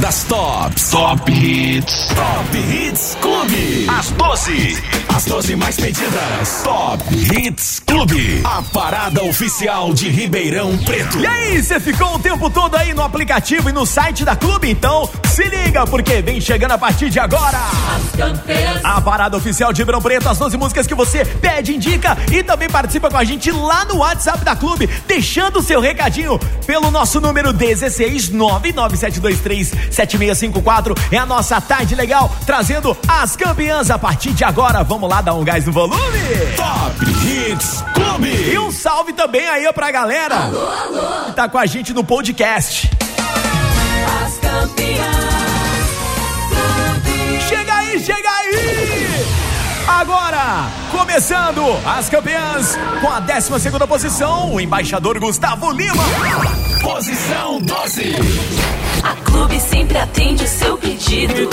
das tops. Top Hits. Top Hits Clube. As 12. As 12 mais pedidas. Top Hits Clube. A parada oficial de Ribeirão Preto. E aí, você ficou o tempo todo aí no aplicativo e no site da Clube? Então se liga, porque vem chegando a partir de agora. A parada oficial de Ribeirão Preto, as 12 músicas que você pede, indica e também participa com a gente lá no WhatsApp da Clube, deixando o seu recadinho pelo nosso número 16 997237654. É a nossa tarde legal, trazendo as campeãs a partir de agora. Vamos lá dar um gás no volume. Top Hits Clube. E um salve também aí pra galera. Alô, alô. Tá com a gente no podcast. As campeãs. Chega aí, chega aí! Agora, começando as campeãs com a 12 segunda posição, o embaixador Gustavo Lima. Posição 12. A Clube sempre atende o seu pedido.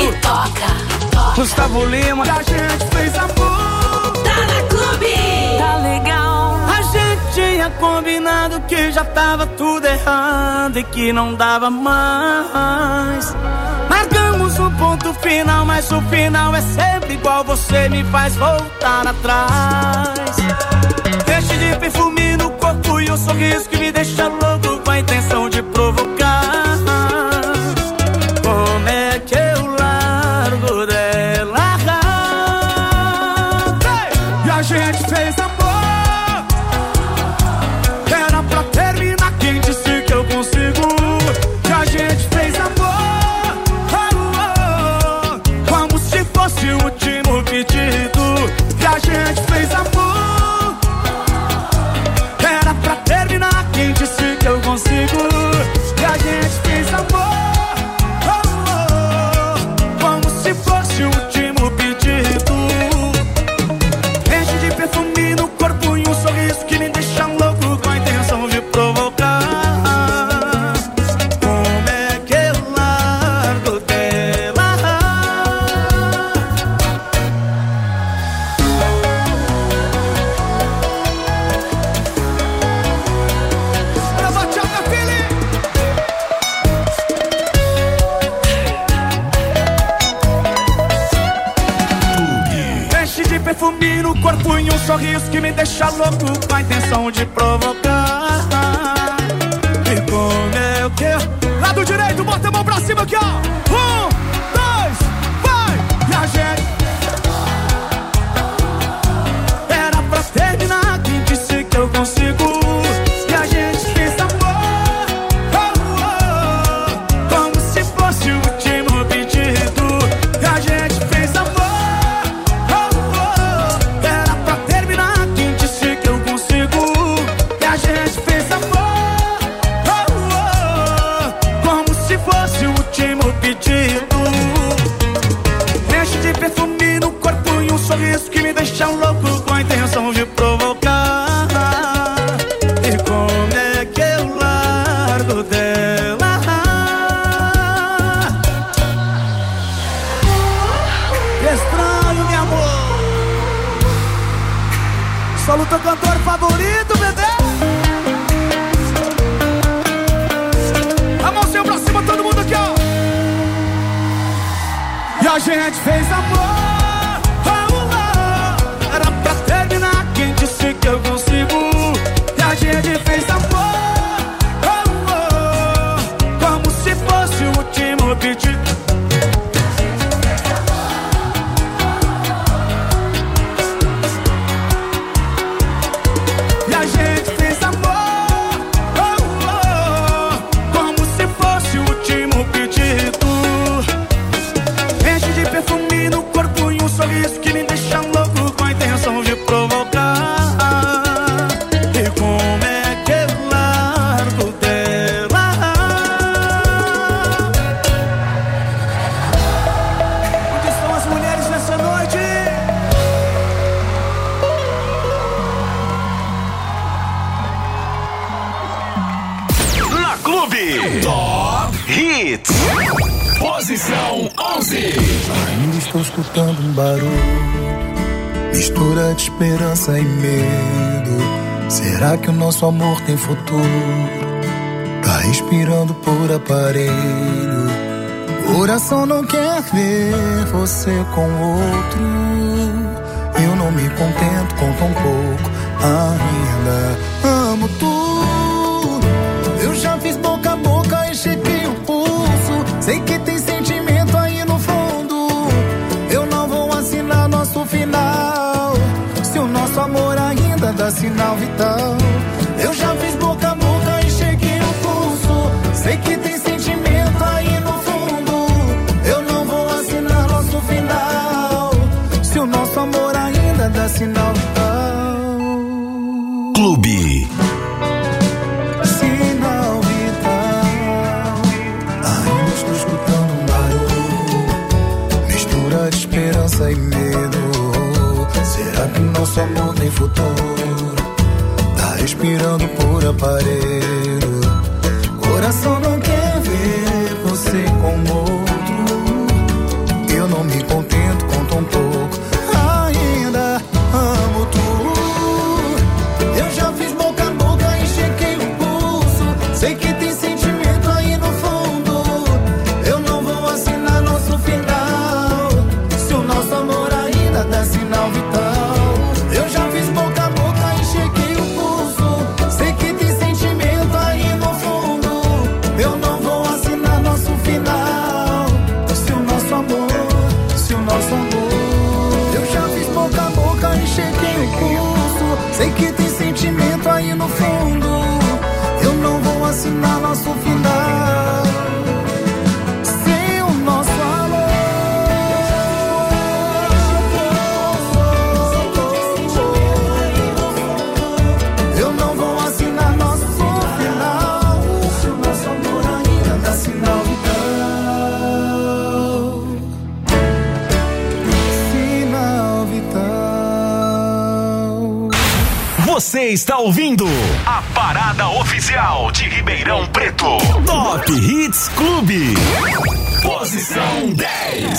E toca, toca. Gustavo Lima, a gente fez amor. Tá na Clube. Tá legal. A gente tinha combinado que já tava tudo errado e que não dava mais. Marcamos um ponto final, mas o final é sempre igual. Você me faz voltar atrás. Deixe de perfume no corpo e um sorriso que me deixa louco com a intenção de provocar. Perfume no corpo e um sorriso que me deixa louco com a intenção de provocar. E como é que. Lado direito, bota a mão pra cima aqui, ó. Um, a gente fez amor. Será que o nosso amor tem futuro? Tá respirando por aparelho. Coração não quer ver você com outro. Eu não me contento com tão pouco ainda. Amo tudo. Sinal vital. Respirando por aparelho. Está ouvindo a parada oficial de Ribeirão Preto. Top Hits Clube. Posição 10.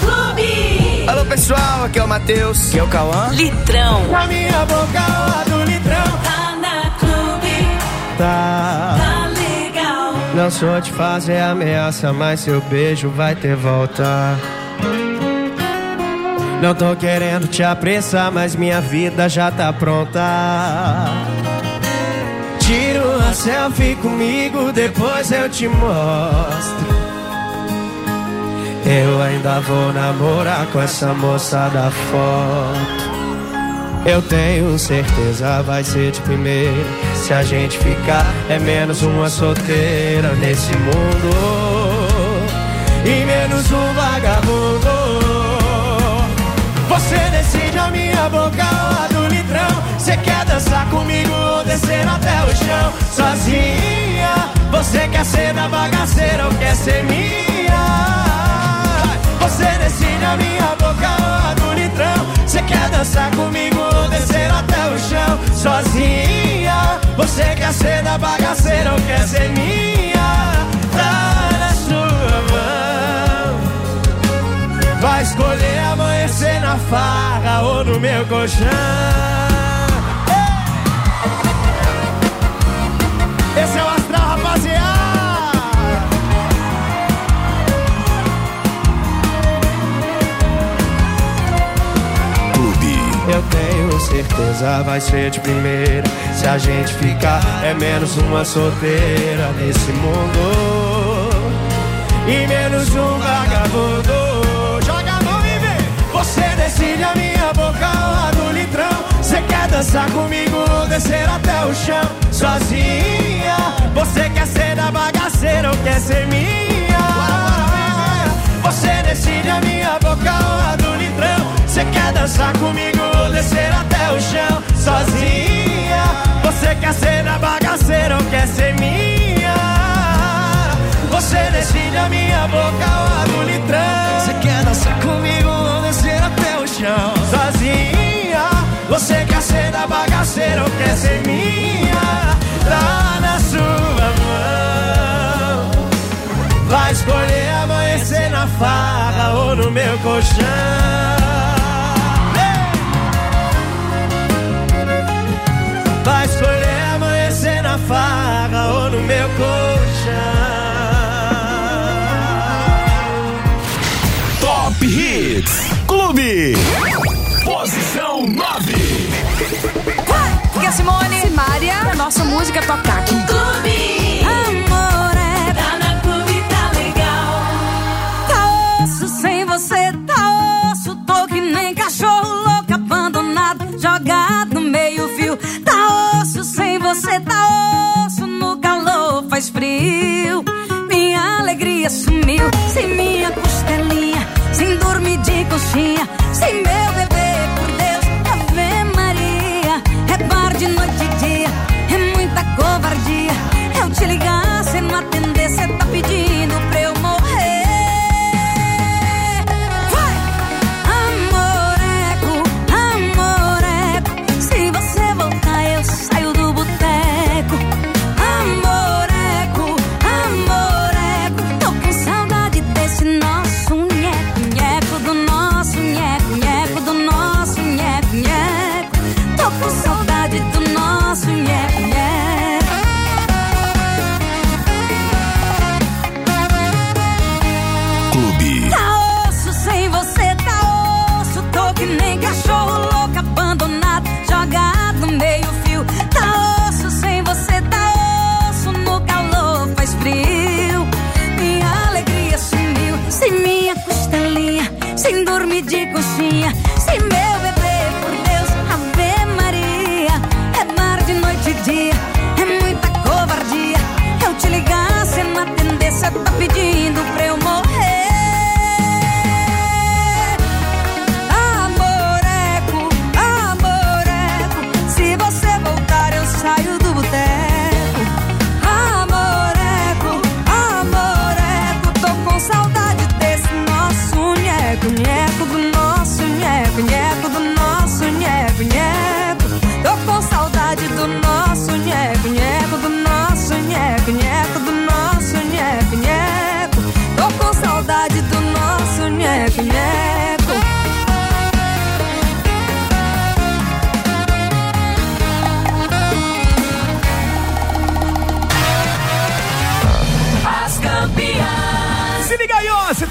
Clube. Alô pessoal, aqui é o Matheus. Aqui é o Cauã. Litrão. Na minha boca, lá do litrão. Tá na clube. Tá. Tá legal. Não sou de fazer ameaça, mas seu beijo vai ter volta. Não tô querendo te apressar, mas minha vida já tá pronta. Tira uma selfie comigo, depois eu te mostro. Eu ainda vou namorar com essa moça da foto. Eu tenho certeza vai ser de primeira. Se a gente ficar, é menos uma solteira nesse mundo. E menos um vagabundo. Você decide a minha boca lá do litrão. Você quer dançar comigo ou descer até o chão? Sozinha, você quer ser da bagaceira ou quer ser minha? Você decide a minha boca lá do litrão. Você quer dançar comigo ou descer até o chão? Sozinha, você quer ser da bagaceira ou quer ser minha? Vai escolher amanhecer na farra ou no meu colchão. Ei! Esse é o astral, rapaziada. Clube. Eu tenho certeza vai ser de primeira. Se a gente ficar, é menos uma solteira nesse mundo. E menos um vagabundo. Boca lá do litrão. Você quer dançar comigo ou descer até o chão? Sozinha. Você quer ser da bagaceira ou quer ser minha? Você decide a minha boca lá do litrão. Você quer dançar comigo ou descer até o chão? Sozinha. Você quer ser da bagaceira ou quer ser minha? Você decide a minha boca lá do litrão. Você quer dançar comigo chão? Sozinha. Você quer ser da bagaceira ou quer ser minha? Tá na sua mão. Vai escolher amanhecer na farra ou no meu colchão. Vai escolher amanhecer na farra ou no meu colchão. Top Hits Clube. Posição 9. Aqui é Simone. Simária. A nossa música tocar aqui. Clube. Amor é Tá na clube, tá legal. Tá osso sem você, tá osso. Tô que nem cachorro louco, abandonado, jogado no meio-fio. Tá osso sem você, tá osso. No calor faz frio. Minha alegria sumiu. Sem minha costelinha, sem dormir de coxinha. Sem meu bebê, cachorro louco, abandonado, jogado no meio-fio. Tá osso sem você, tá osso. No calor faz frio. Minha alegria sumiu. Sem minha costelinha, sem dormir de coxinha.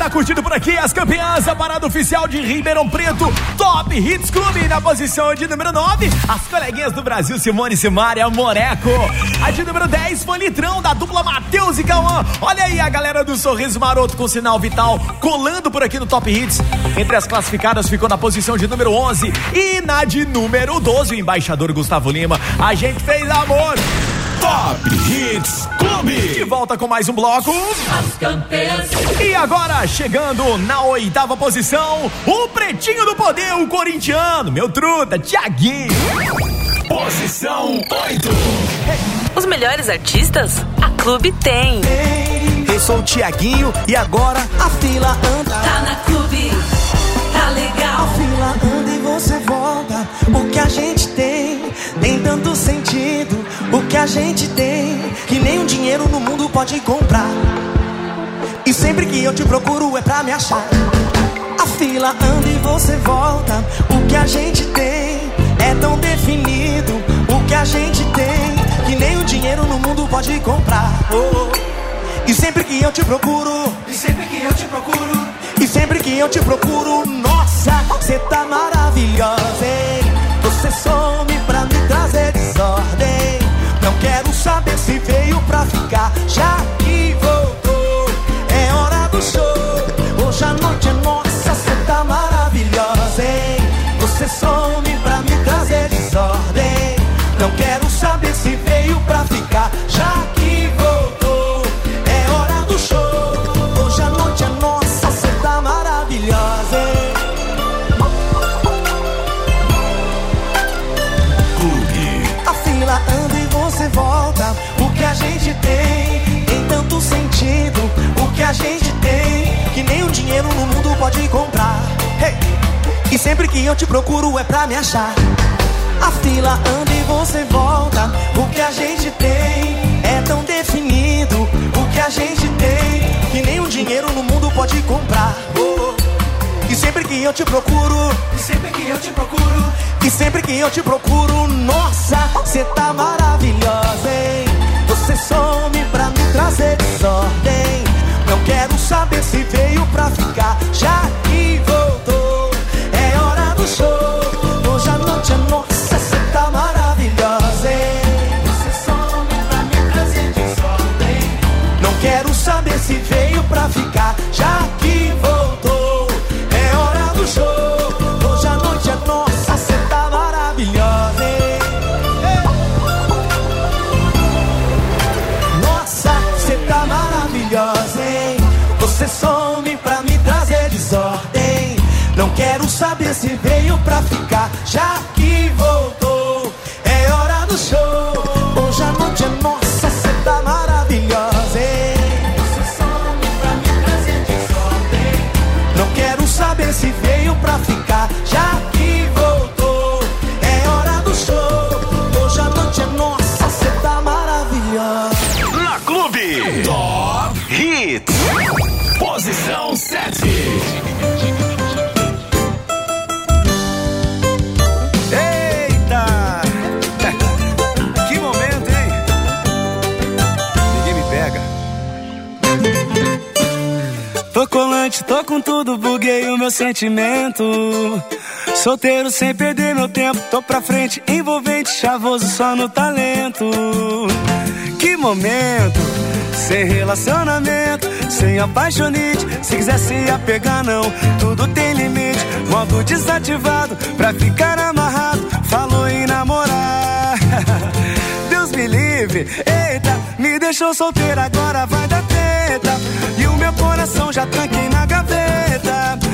Curtindo por aqui as campeãs, a parada oficial de Ribeirão Preto, Top Hits Clube, na posição de número 9, as coleguinhas do Brasil, Simone Simária Moreco. A de número 10 foi Litrão, da dupla Matheus e Cauã. Olha aí a galera do Sorriso Maroto com sinal vital colando por aqui no Top Hits. Entre as classificadas ficou na posição de número 11 e na de número 12, o embaixador Gustavo Lima. A gente fez amor. Top Hits De Clube. volta com mais um bloco. As campeãs. E agora, chegando na oitava posição, o pretinho do poder, o corintiano, meu truta, Tiaguinho. Posição 8. Os melhores artistas, a Clube tem. Eu sou o Tiaguinho e agora a fila anda. Tá na clube, tá legal. fila anda e você volta. O que a gente tem tem tanto sentido. O que a gente tem que nem um dinheiro no mundo pode comprar. E sempre que eu te procuro é pra me achar. A fila anda e você volta. O que a gente tem é tão definido. O que a gente tem que nem o dinheiro no mundo pode comprar. Oh. E sempre que eu te procuro, e sempre que eu te procuro, e sempre que eu te procuro, nossa, você tá maravilhosa, hein? Você some pra ficar, já que voltou. É hora do show. Hoje a noite é nossa, você tá maravilhosa, hein? Você some pra me trazer desordem. Não pode comprar. Hey! E sempre que eu te procuro é pra me achar. A fila anda e você volta. O que a gente tem é tão definido. O que a gente tem que nem dinheiro no mundo pode comprar. Oh. E sempre que eu te procuro, e sempre que eu te procuro, e sempre que eu te procuro, nossa, você tá maravilhosa, hein? Você some trazer desordem. Não quero saber se pra ficar, já meu sentimento. Solteiro sem perder meu tempo, tô pra frente, envolvente, chavoso só no talento. Que momento, sem relacionamento, sem apaixonite. Se quiser se apegar, não, tudo tem limite. Modo desativado, pra ficar amarrado, falou em namorar. Deus me livre, eita, me deixou solteiro, agora vai dar treta. E o meu coração já tranquei na gaveta.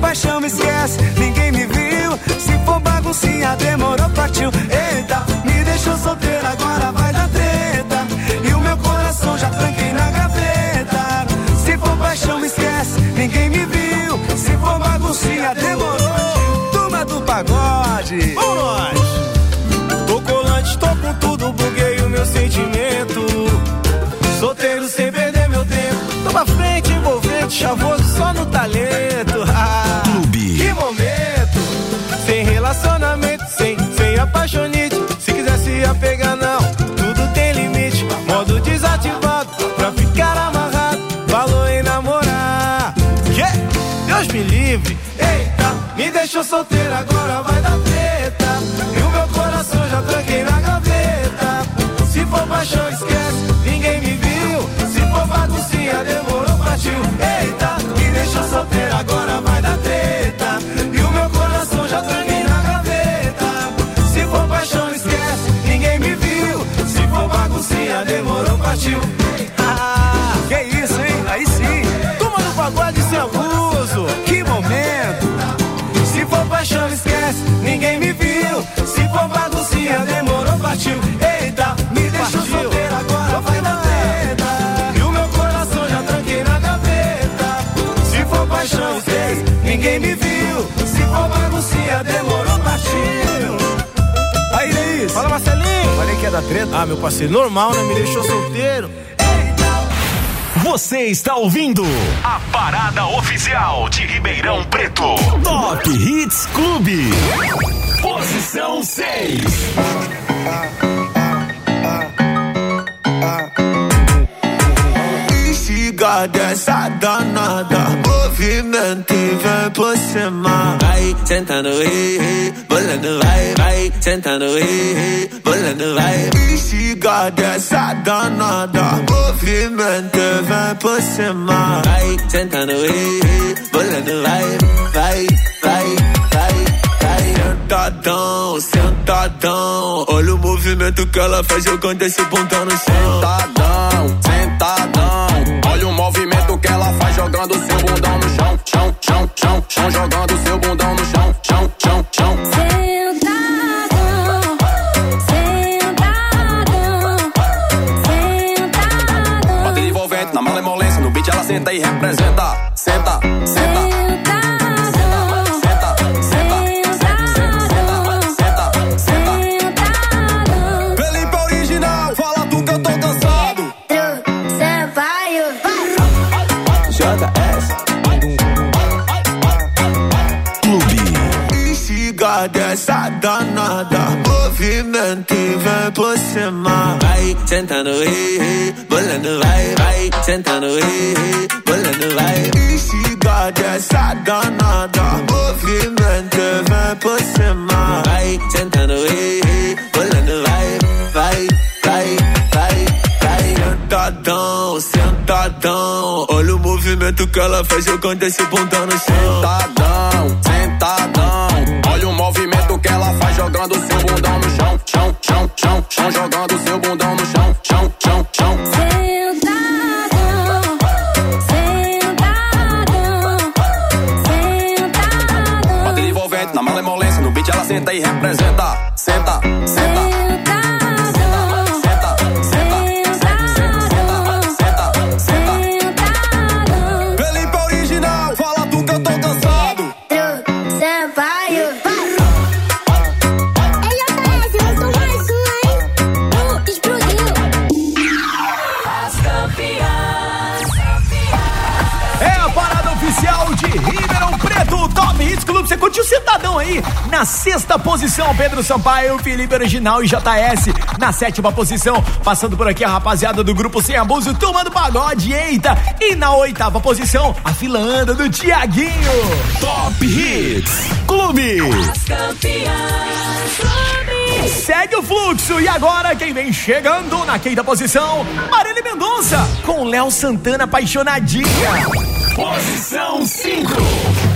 Paixão, me esquece, ninguém me viu. Se for baguncinha, demorou, partiu. Eita, me deixou solteiro, agora vai dar treta. E o meu coração já tranquei na gaveta. Se for paixão, me esquece, ninguém me viu. Se for baguncinha, demorou. Turma do pagode, vamos nós. Tô colante, tô com tudo, buguei o meu sentimento. Solteiro sem perder meu tempo. Tô pra frente, envolvente, chavoso apaixonite. Se quiser se apegar, não, tudo tem limite. Modo desativado, pra ficar amarrado. Falou em namorar. Yeah! Deus me livre, eita, me deixou solteiro, agora vai partiu. Eita, me deixou solteiro, agora vai dar treta. E o meu coração já tranquei na gaveta. Se for paixão, esquece, ninguém me viu. Se for baguncinha, demorou, partiu. Aí, Luiz. Fala, Marcelinho. Falei que ia dar treta. Ah, meu parceiro, normal, né? Me deixou solteiro. Você está ouvindo a parada oficial de Ribeirão Preto. Top Hits Clube. Posição 6. Bexiga dessa danada Movimento e vem por cima Vai sentando, ei, ei Bolando, vai, vai Sentando, ei, ei Bolando, vai Bexiga dessa danada Movimento e vem por cima Vai sentando, ei, ei Bolando, vai, vai, vai, vai, vai Sentadão, sentadão Olha o movimento que ela faz jogando esse bundão no chão Sentadão, sentadão. Olha o movimento que ela faz jogando seu bundão no chão, chão, chão, chão, chão, jogando seu bundão e vem por. Vai sentando, ei, ei, bolando, vai, vai sentando, ei, ei, bolando, vai. Instigar essa danada, movimento e vem por cima. Vai sentando, ei, ei, bolando, vai, vai, vai, vai, vai. Sentadão, sentadão, olha o movimento que ela faz jogando esse bundão no chão. Sentadão, sentadão. Olha o movimento que ela faz jogando seu chão, chão, Na sexta posição, Pedro Sampaio, Felipe Original e JS. Na sétima posição, passando por aqui a rapaziada do grupo Sem Abuso, Turma do Pagode, eita. E na oitava posição, a fila anda do Tiaguinho. Top Hits Clube. As campeãs. Clube. Segue o fluxo e agora quem vem chegando na quinta posição, Marília Mendonça, com Léo Santana apaixonadinha. Posição 5.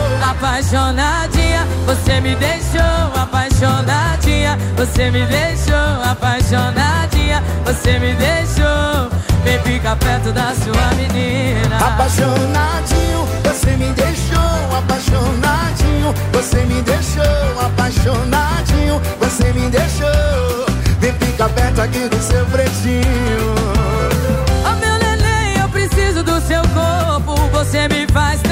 Apaixonadinha, você me deixou apaixonadinha. Você me deixou apaixonadinha. Você me deixou. Vem ficar perto da sua menina. Apaixonadinho, você me deixou apaixonadinho. Você me deixou apaixonadinho. Você me deixou. Vem ficar perto aqui do seu pretinho. Oh meu neném, eu preciso do seu corpo. Você me faz tão.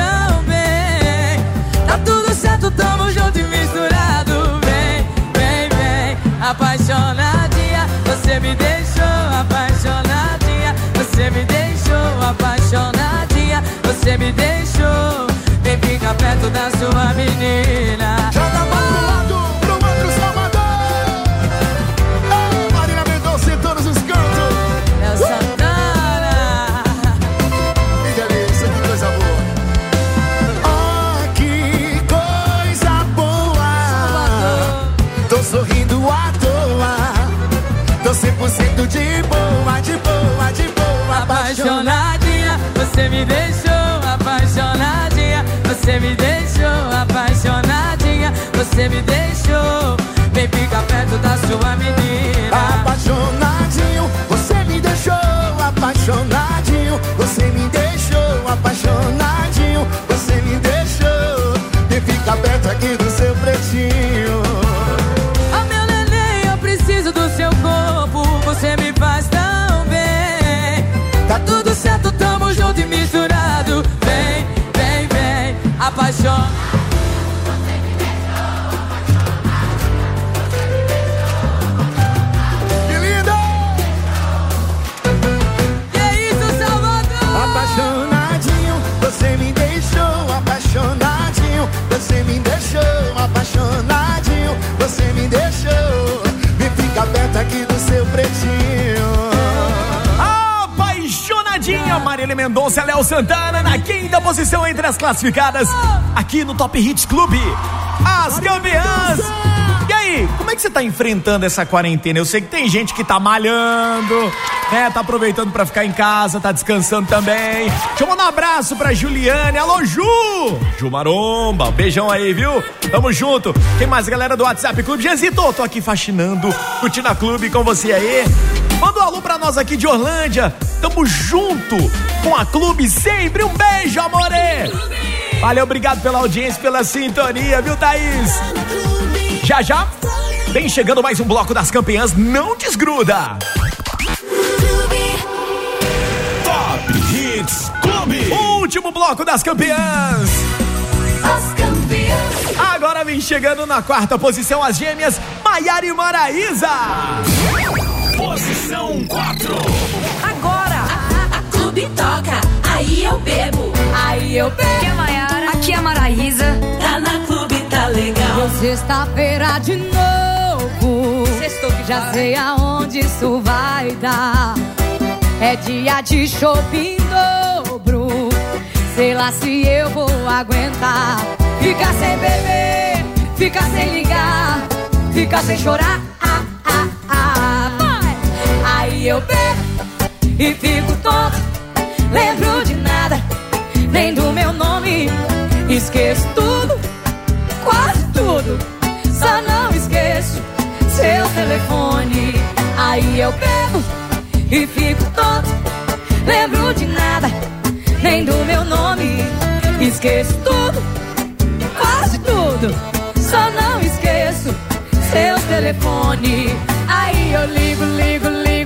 Tá tudo certo, tamo junto e misturado. Vem, vem, vem. Apaixonadinha, você me deixou apaixonadinha. Você me deixou apaixonadinha. Você me deixou. Vem ficar perto da sua menina. Você me deixou apaixonadinha. Você me deixou. Vem ficar perto da sua menina. Apaixonadinho, você me deixou apaixonadinho. Apaixona. Que lindo! Que isso, Salvador? Apaixonadinho, você me deixou apaixonadinho. Você me deixou apaixonadinho. Você me deixou. Vem ficar perto aqui do seu pretinho. Marília Mendonça, Léo Santana na quinta posição entre as classificadas aqui no Top Hits Clube. As campeãs. E aí, como é que você tá enfrentando essa quarentena? Eu sei que tem gente que tá malhando, né? Tá aproveitando pra ficar em casa, tá descansando também. Deixa eu mandar um abraço pra Juliane. Alô, Ju! Ju Maromba, beijão aí, viu? Tamo junto. Tem mais galera do WhatsApp Clube. Jezito, tô aqui faxinando, curtindo a clube com você aí. Manda um alô pra nós aqui de Orlândia. Tamo junto com a clube sempre. Um beijo, amore! Valeu, obrigado pela audiência, pela sintonia, viu, Thaís? Já já, vem chegando mais um bloco das campeãs, não desgruda. Top Hits Clube. Último bloco das campeãs. As campeãs. Agora vem chegando na quarta posição as gêmeas Maiara e Maraísa. Posição 4. Agora, a, a, a clube toca. Aí eu bebo. Aí eu bebo. Aqui é a Maiara. Aqui é a Maraísa. Tá na clube, tá legal. Sexta-feira de novo. Sextou que Já sei aonde isso vai dar. É dia de shopping dobro. Sei lá se eu vou aguentar. Ficar sem beber, ficar sem ligar, ficar sem chorar. Aí eu bebo e fico tonto. Lembro de nada, nem do meu nome. Esqueço tudo, quase tudo. Só não esqueço seu telefone. Aí eu bebo e fico tonto. Lembro de nada, nem do meu nome. Esqueço tudo, quase tudo. Só não esqueço seu telefone. Aí eu ligo, ligo, ligo.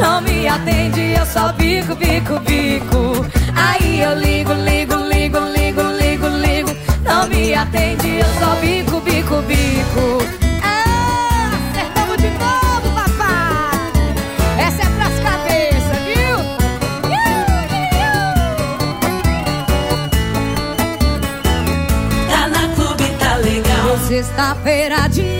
Não me atende, eu só bico, bico, bico. Aí eu ligo, ligo, ligo, ligo, ligo, ligo. Não me atende, eu só bico, bico, bico. Ah, acertamos de novo, papai. Essa é pras cabeças, viu? Tá na clube, tá legal. Sexta-feira de.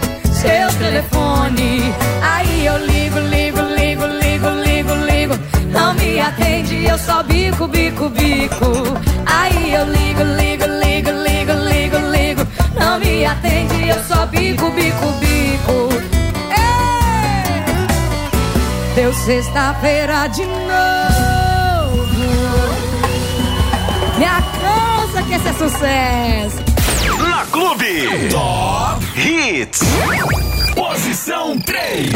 seu telefone. Aí eu ligo, ligo, ligo, ligo, ligo, ligo. Não me atende, eu só bico, bico, bico. Aí eu ligo, ligo, ligo, ligo, ligo, ligo. Não me atende, eu só bico, bico, bico. Ei! Deu sexta-feira de novo. Me alcança que esse é sucesso. Clube. Top Hits. Posição 3.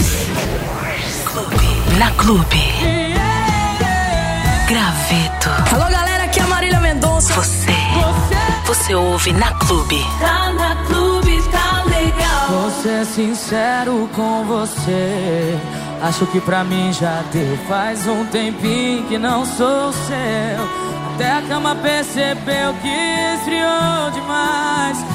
Na Clube. Graveto. Alô, galera, aqui é a Marília Mendonça. Você. Você ouve na Clube. Tá na clube, tá legal. Vou ser sincero com você. Acho que pra mim já deu. Faz um tempinho que não sou seu. Até a cama percebeu que esfriou demais.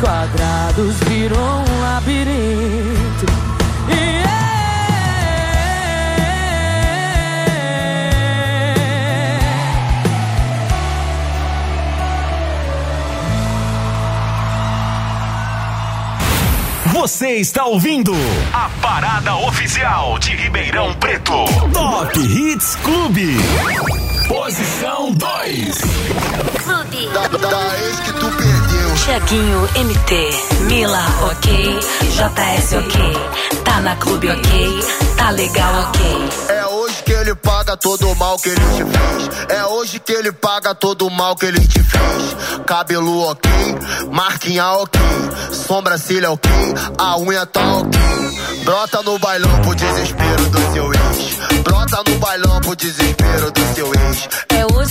Quadrados virou um labirinto. E Você está ouvindo a parada oficial de Ribeirão Preto. Top Hits Clube. Posição 2. Clube. Da, da ex que tu. Tiaguinho MT, Mila ok, JS ok, tá na clube ok, tá legal ok. É hoje que ele paga todo o mal que ele te fez. É hoje que ele paga todo o mal que ele te fez. Cabelo ok, marquinha ok, sobrancelha ok, a unha tá ok. Brota no bailão pro desespero do seu ex. Brota no bailão pro desespero do seu ex.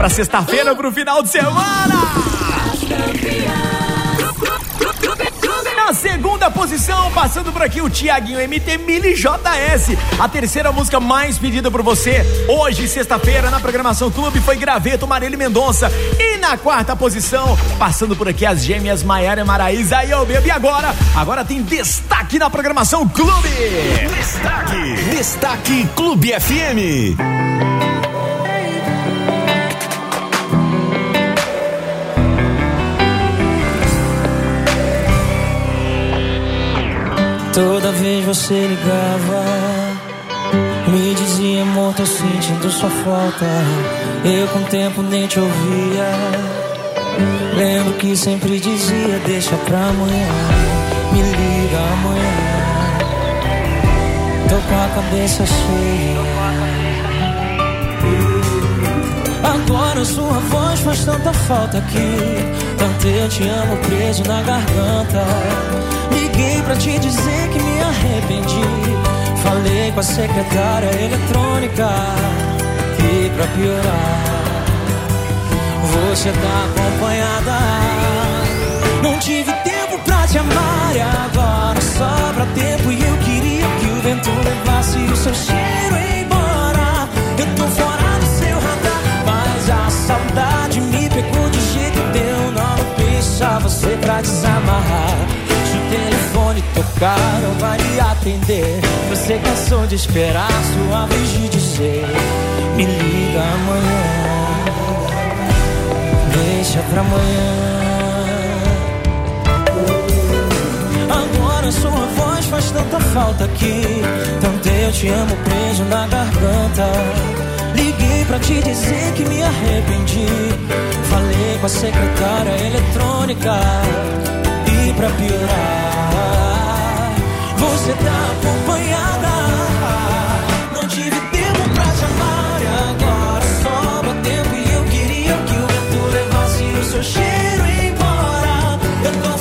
Pra sexta-feira, pro final de semana. Na segunda posição, passando por aqui o Tiaguinho MT Mili JS. A terceira música mais pedida por você hoje, sexta-feira, na programação Clube, foi Graveto Marília Mendonça. E na quarta posição, passando por aqui as gêmeas Maiara e Maraísa e eu bebo. E agora? Agora tem destaque na programação Clube. Destaque. Destaque Clube FM. Toda vez você ligava, me dizia amor, tô sentindo sua falta. Eu com o tempo nem te ouvia. Lembro que sempre dizia, deixa pra amanhã, me liga amanhã. Tô com a cabeça cheia. Agora sua voz faz tanta falta aqui. Tanto eu te amo preso na garganta. Liguei pra te dizer que me arrependi. Falei com a secretária eletrônica. E pra piorar, você tá acompanhada. Não tive tempo pra te amar e agora sobra tempo. E eu queria que o vento levasse o seu cheiro não vai me atender. Você cansou de esperar sua vez de dizer: Me liga amanhã. Deixa pra amanhã. Agora sua voz faz tanta falta aqui. Tanto eu te amo preso na garganta. Liguei pra te dizer que me arrependi. Falei com a secretária eletrônica. E pra piorar, você tá acompanhada. Não tive tempo pra te amar. E agora sobra tempo. E eu queria que o vento levasse o seu cheiro embora. Eu tô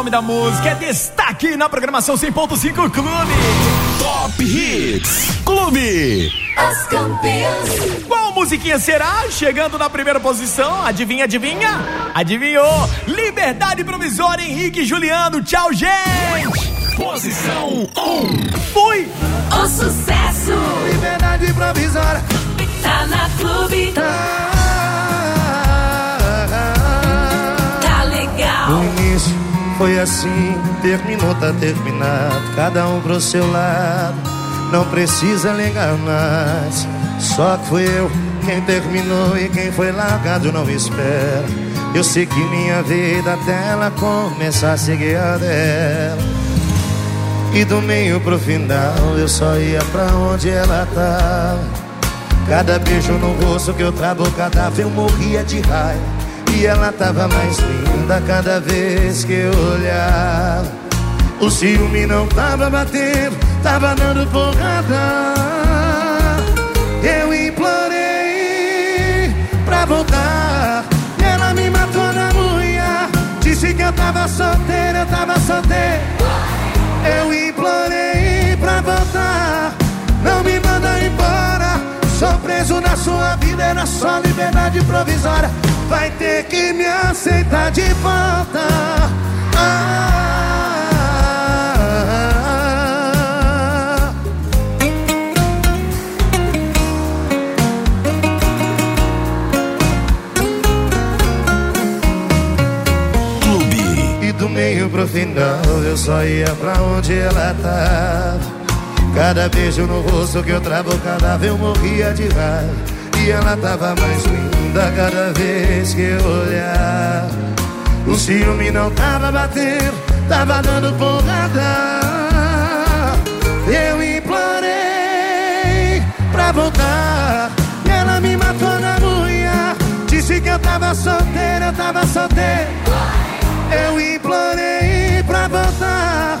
nome da música. É destaque na programação 100.5 Clube. Top Hits Clube. As campeãs. Qual musiquinha será? Chegando na primeira posição, adivinha, adivinha? Adivinhou? Liberdade Provisória, Henrique e Juliano. Tchau, gente! Posição 1. Fui! O sucesso Liberdade provisória. tá na clube. Tá foi assim, terminou, tá terminado. Cada um pro seu lado, não precisa ligar mais. Só que fui eu quem terminou e quem foi largado não espera. Eu segui minha vida até ela começar a seguir a dela. E do meio pro final eu só ia pra onde ela tava. Cada beijo no rosto que eu trabucadava eu morria de raiva. E ela tava mais linda cada vez que eu olhava. O ciúme não tava batendo, tava dando porrada. Eu implorei pra voltar. Ela me matou na unha. Disse que eu tava solteiro, eu tava solteiro. Eu implorei pra voltar. Não me manda embora. Sou preso na sua vida, era só liberdade provisória. Vai ter que me aceitar de volta. Ah, Clube. E do meio pro final eu só ia pra onde ela tava. Cada beijo no rosto que eu trabucava eu morria de raiva. E ela tava mais linda cada vez que eu olhava. O ciúme não tava batendo, tava dando porrada. Eu implorei pra voltar. E ela me matou na unha. Disse que eu tava solteiro, eu tava solteiro. Eu implorei pra voltar.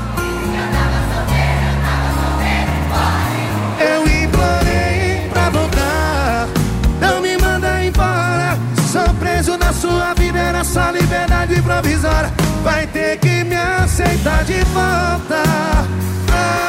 Essa liberdade provisória vai ter que me aceitar de volta. Ah.